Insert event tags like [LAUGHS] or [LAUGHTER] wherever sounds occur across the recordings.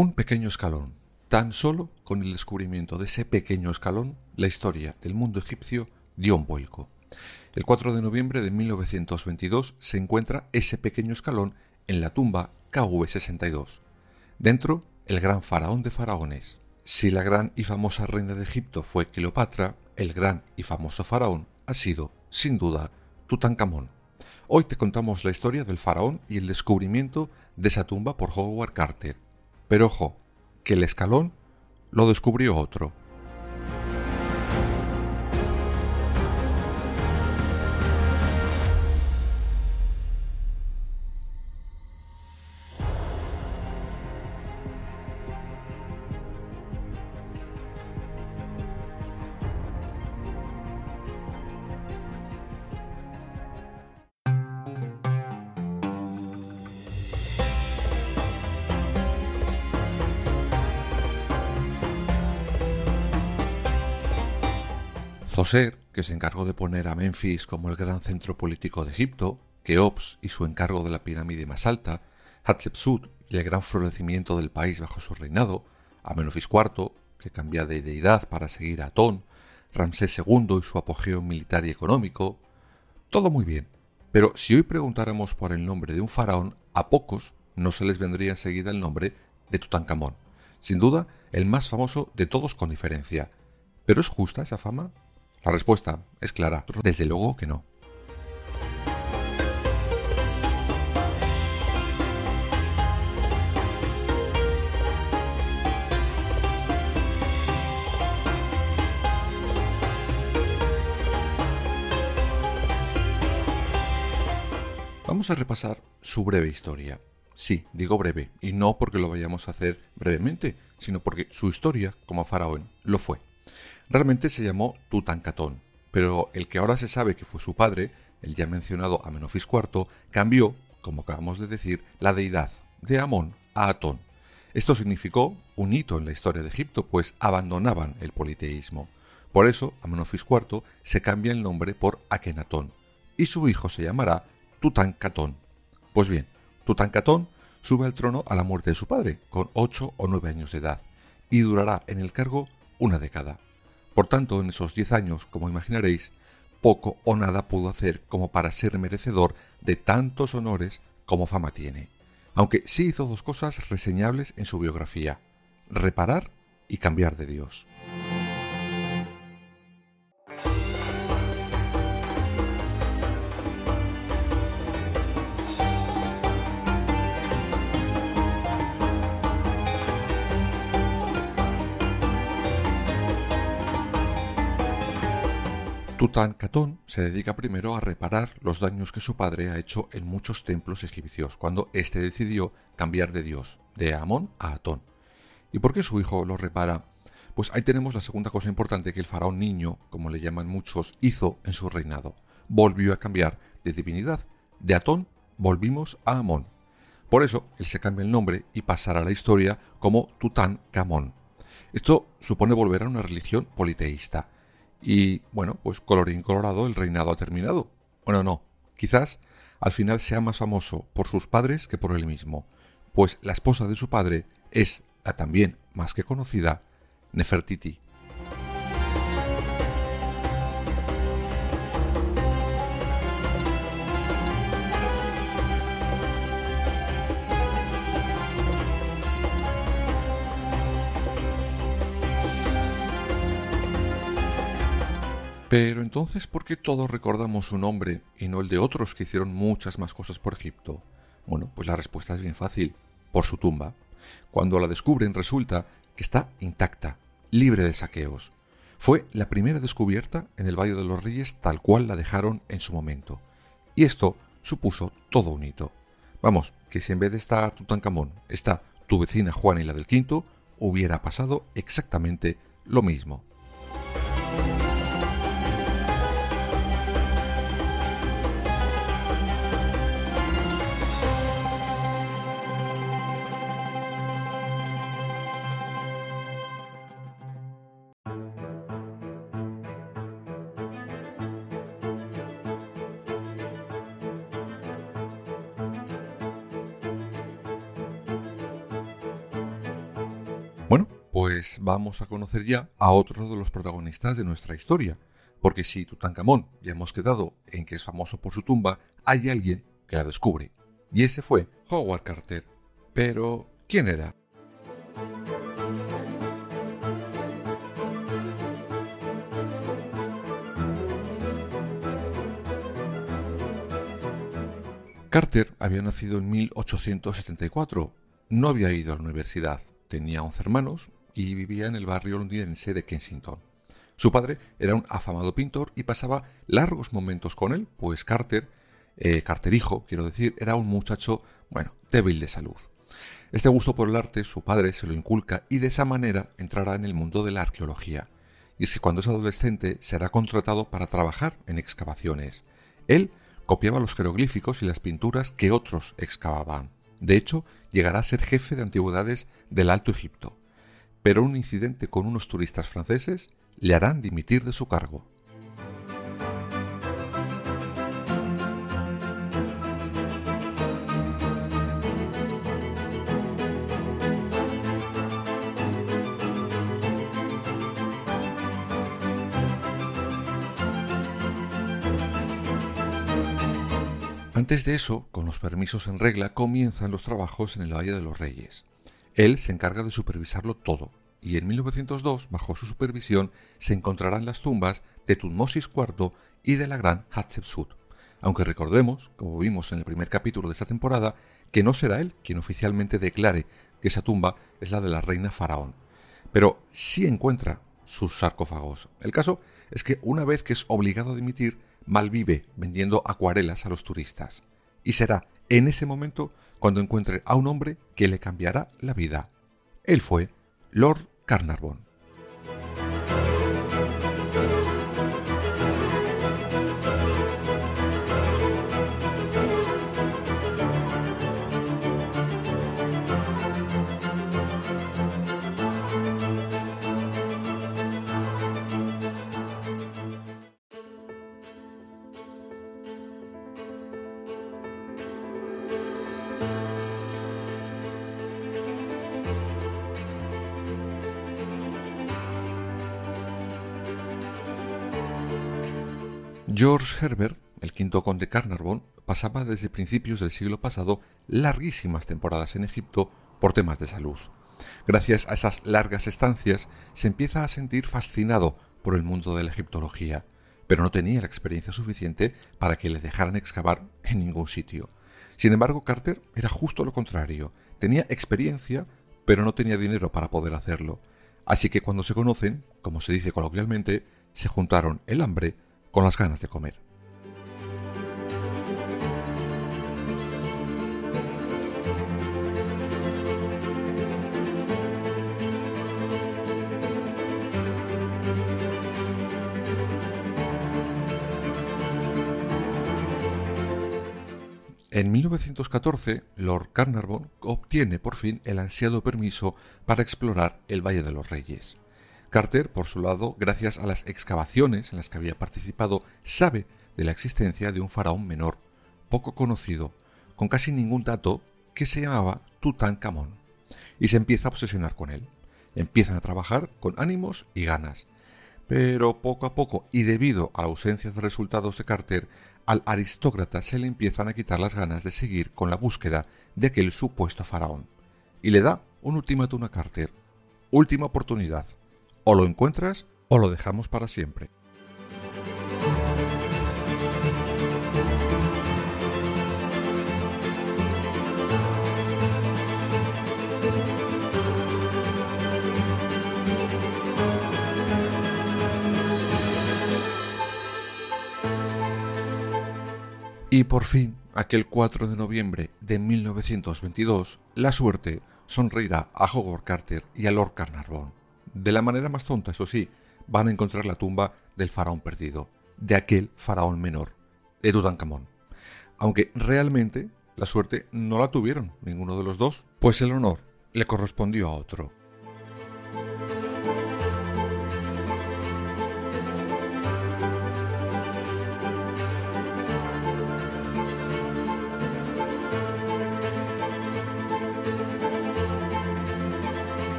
Un pequeño escalón. Tan solo con el descubrimiento de ese pequeño escalón, la historia del mundo egipcio dio un vuelco. El 4 de noviembre de 1922 se encuentra ese pequeño escalón en la tumba KV62. Dentro, el gran faraón de faraones. Si la gran y famosa reina de Egipto fue Cleopatra, el gran y famoso faraón ha sido, sin duda, Tutankamón. Hoy te contamos la historia del faraón y el descubrimiento de esa tumba por Howard Carter pero ojo, que el escalón lo descubrió otro. Zoser, que se encargó de poner a Memphis como el gran centro político de Egipto, Keops y su encargo de la pirámide más alta, Hatshepsut y el gran florecimiento del país bajo su reinado, Amenofis IV, que cambia de deidad para seguir a Atón, Ramsés II y su apogeo militar y económico, todo muy bien. Pero si hoy preguntáramos por el nombre de un faraón, a pocos no se les vendría enseguida el nombre de Tutankamón. Sin duda, el más famoso de todos con diferencia. ¿Pero es justa esa fama? La respuesta es clara. Desde luego que no. Vamos a repasar su breve historia. Sí, digo breve, y no porque lo vayamos a hacer brevemente, sino porque su historia como faraón lo fue. Realmente se llamó Tutankatón, pero el que ahora se sabe que fue su padre, el ya mencionado Amenofis IV, cambió, como acabamos de decir, la deidad de Amón a Atón. Esto significó un hito en la historia de Egipto, pues abandonaban el politeísmo. Por eso, Amenofis IV se cambia el nombre por Akenatón, y su hijo se llamará Tutankatón. Pues bien, Tutankatón sube al trono a la muerte de su padre, con 8 o 9 años de edad, y durará en el cargo una década. Por tanto, en esos diez años, como imaginaréis, poco o nada pudo hacer como para ser merecedor de tantos honores como fama tiene. Aunque sí hizo dos cosas reseñables en su biografía, reparar y cambiar de Dios. Tutankamón se dedica primero a reparar los daños que su padre ha hecho en muchos templos egipcios cuando éste decidió cambiar de dios, de Amón a Atón. ¿Y por qué su hijo lo repara? Pues ahí tenemos la segunda cosa importante que el faraón niño, como le llaman muchos, hizo en su reinado. Volvió a cambiar de divinidad. De Atón volvimos a Amón. Por eso él se cambia el nombre y pasará a la historia como Tutankamón. Esto supone volver a una religión politeísta y bueno, pues colorín colorado, el reinado ha terminado. Bueno, no, quizás al final sea más famoso por sus padres que por él mismo, pues la esposa de su padre es la también más que conocida Nefertiti. Pero entonces, ¿por qué todos recordamos su nombre y no el de otros que hicieron muchas más cosas por Egipto? Bueno, pues la respuesta es bien fácil, por su tumba. Cuando la descubren resulta que está intacta, libre de saqueos. Fue la primera descubierta en el Valle de los Reyes tal cual la dejaron en su momento. Y esto supuso todo un hito. Vamos, que si en vez de estar Tutankamón está tu vecina Juana y la del Quinto, hubiera pasado exactamente lo mismo. Pues vamos a conocer ya a otro de los protagonistas de nuestra historia. Porque si Tutankamón ya hemos quedado en que es famoso por su tumba, hay alguien que la descubre. Y ese fue Howard Carter. Pero, ¿quién era? Carter había nacido en 1874. No había ido a la universidad tenía 11 hermanos y vivía en el barrio londinense de Kensington. Su padre era un afamado pintor y pasaba largos momentos con él, pues Carter, eh, Carter hijo, quiero decir, era un muchacho, bueno, débil de salud. Este gusto por el arte su padre se lo inculca y de esa manera entrará en el mundo de la arqueología. Y es que cuando es adolescente será contratado para trabajar en excavaciones. Él copiaba los jeroglíficos y las pinturas que otros excavaban. De hecho, llegará a ser jefe de antigüedades del Alto Egipto. Pero un incidente con unos turistas franceses le harán dimitir de su cargo. Antes de eso, con los permisos en regla, comienzan los trabajos en el Valle de los Reyes. Él se encarga de supervisarlo todo, y en 1902, bajo su supervisión, se encontrarán las tumbas de Tutmosis IV y de la gran Hatshepsut. Aunque recordemos, como vimos en el primer capítulo de esta temporada, que no será él quien oficialmente declare que esa tumba es la de la reina faraón, pero sí encuentra sus sarcófagos. El caso es que una vez que es obligado a dimitir, malvive vendiendo acuarelas a los turistas. Y será en ese momento cuando encuentre a un hombre que le cambiará la vida. Él fue Lord Carnarvon. George Herbert, el quinto conde Carnarvon, pasaba desde principios del siglo pasado larguísimas temporadas en Egipto por temas de salud. Gracias a esas largas estancias se empieza a sentir fascinado por el mundo de la egiptología, pero no tenía la experiencia suficiente para que le dejaran excavar en ningún sitio. Sin embargo, Carter era justo lo contrario. Tenía experiencia, pero no tenía dinero para poder hacerlo. Así que cuando se conocen, como se dice coloquialmente, se juntaron el hambre con las ganas de comer. En 1914, Lord Carnarvon obtiene por fin el ansiado permiso para explorar el Valle de los Reyes. Carter, por su lado, gracias a las excavaciones en las que había participado, sabe de la existencia de un faraón menor, poco conocido, con casi ningún dato, que se llamaba Tutankamón, y se empieza a obsesionar con él. Empiezan a trabajar con ánimos y ganas. Pero poco a poco, y debido a la ausencia de resultados de Carter, al aristócrata se le empiezan a quitar las ganas de seguir con la búsqueda de aquel supuesto faraón. Y le da un ultimátum a Carter. Última oportunidad. O lo encuentras o lo dejamos para siempre. Y por fin, aquel 4 de noviembre de 1922, la suerte sonreirá a Howard Carter y a Lord Carnarvon. De la manera más tonta, eso sí, van a encontrar la tumba del faraón perdido, de aquel faraón menor, de Tutankamón. Aunque realmente la suerte no la tuvieron ninguno de los dos, pues el honor le correspondió a otro.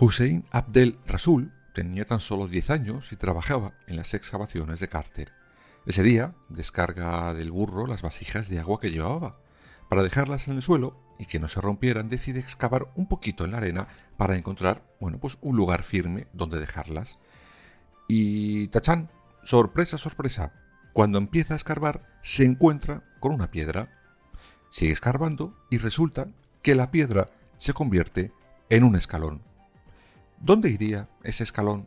Hussein Abdel Rasul tenía tan solo 10 años y trabajaba en las excavaciones de Carter. Ese día descarga del burro las vasijas de agua que llevaba. Para dejarlas en el suelo y que no se rompieran, decide excavar un poquito en la arena para encontrar, bueno, pues un lugar firme donde dejarlas. Y tachán, sorpresa, sorpresa, cuando empieza a escarbar se encuentra con una piedra. Sigue escarbando y resulta que la piedra se convierte en un escalón. ¿Dónde iría ese escalón?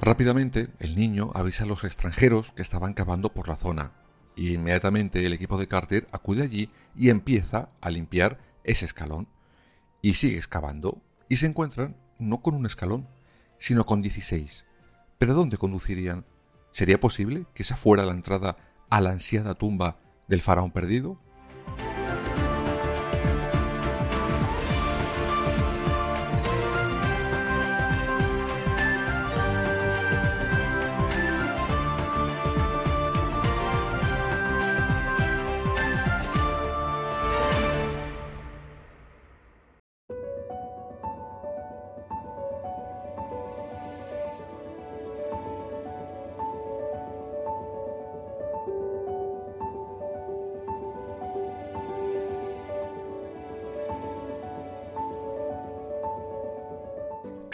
Rápidamente, el niño avisa a los extranjeros que estaban cavando por la zona, y inmediatamente el equipo de Carter acude allí y empieza a limpiar ese escalón. Y sigue excavando, y se encuentran no con un escalón, sino con 16. ¿Pero dónde conducirían? ¿Sería posible que esa fuera la entrada a la ansiada tumba del faraón perdido?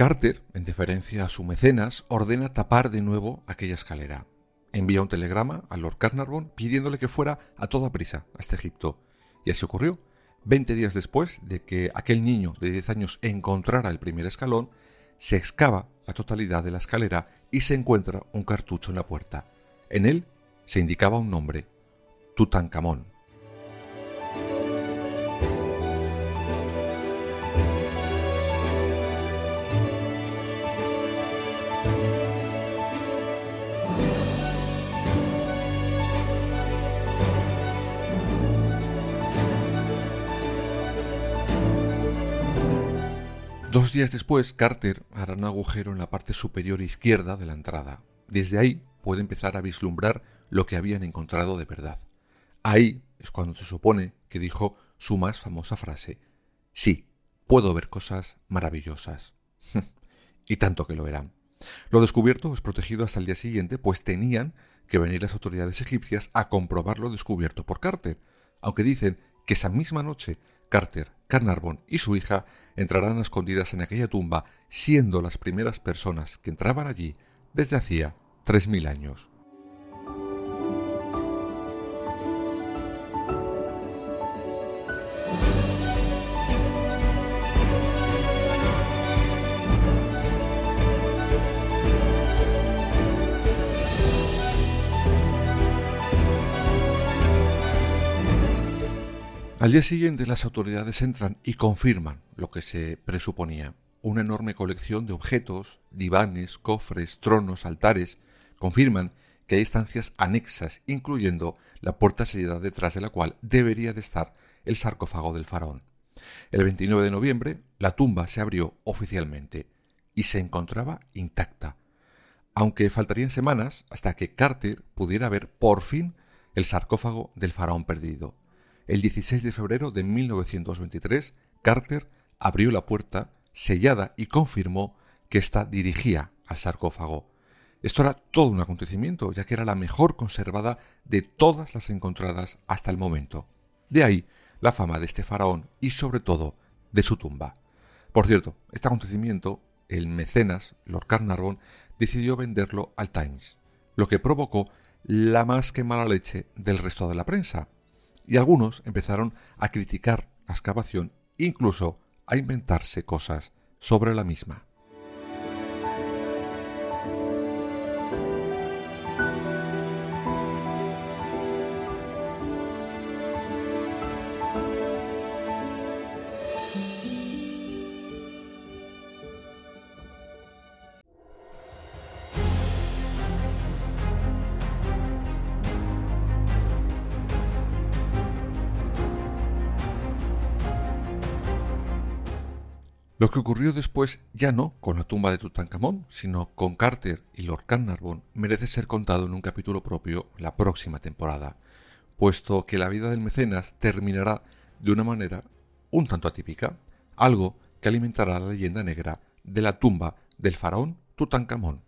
Carter, en deferencia a su mecenas, ordena tapar de nuevo aquella escalera. Envía un telegrama a Lord Carnarvon pidiéndole que fuera a toda prisa hasta Egipto. Y así ocurrió. Veinte días después de que aquel niño de 10 años encontrara el primer escalón, se excava la totalidad de la escalera y se encuentra un cartucho en la puerta. En él se indicaba un nombre, Tutankamón. Dos días después, Carter hará un agujero en la parte superior izquierda de la entrada. Desde ahí puede empezar a vislumbrar lo que habían encontrado de verdad. Ahí es cuando se supone que dijo su más famosa frase. Sí, puedo ver cosas maravillosas. [LAUGHS] y tanto que lo eran. Lo descubierto es protegido hasta el día siguiente, pues tenían que venir las autoridades egipcias a comprobar lo descubierto por Carter, aunque dicen que esa misma noche Carter, Carnarvon y su hija entrarán escondidas en aquella tumba, siendo las primeras personas que entraban allí desde hacía tres mil años. Al día siguiente las autoridades entran y confirman lo que se presuponía. Una enorme colección de objetos, divanes, cofres, tronos, altares, confirman que hay estancias anexas, incluyendo la puerta sellada detrás de la cual debería de estar el sarcófago del faraón. El 29 de noviembre la tumba se abrió oficialmente y se encontraba intacta, aunque faltarían semanas hasta que Carter pudiera ver por fin el sarcófago del faraón perdido. El 16 de febrero de 1923, Carter abrió la puerta sellada y confirmó que ésta dirigía al sarcófago. Esto era todo un acontecimiento, ya que era la mejor conservada de todas las encontradas hasta el momento. De ahí la fama de este faraón y sobre todo de su tumba. Por cierto, este acontecimiento, el mecenas Lord Carnarvon decidió venderlo al Times, lo que provocó la más que mala leche del resto de la prensa, y algunos empezaron a criticar la excavación, incluso a inventarse cosas sobre la misma. Lo que ocurrió después ya no con la tumba de Tutankamón, sino con Carter y Lord Carnarvon merece ser contado en un capítulo propio la próxima temporada, puesto que la vida del mecenas terminará de una manera un tanto atípica, algo que alimentará la leyenda negra de la tumba del faraón Tutankamón.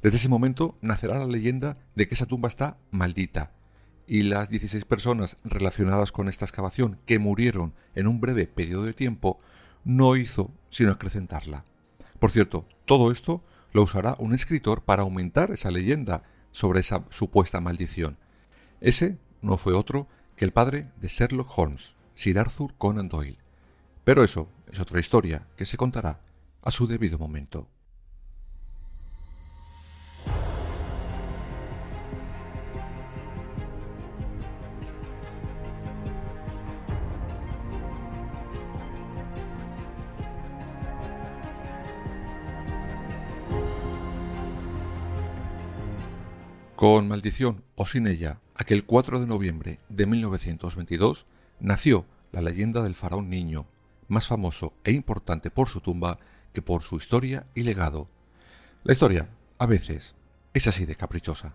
Desde ese momento nacerá la leyenda de que esa tumba está maldita, y las 16 personas relacionadas con esta excavación que murieron en un breve periodo de tiempo no hizo sino acrecentarla. Por cierto, todo esto lo usará un escritor para aumentar esa leyenda sobre esa supuesta maldición. Ese no fue otro que el padre de Sherlock Holmes, Sir Arthur Conan Doyle. Pero eso es otra historia que se contará a su debido momento. Con maldición o sin ella, aquel 4 de noviembre de 1922 nació la leyenda del faraón niño, más famoso e importante por su tumba que por su historia y legado. La historia, a veces, es así de caprichosa.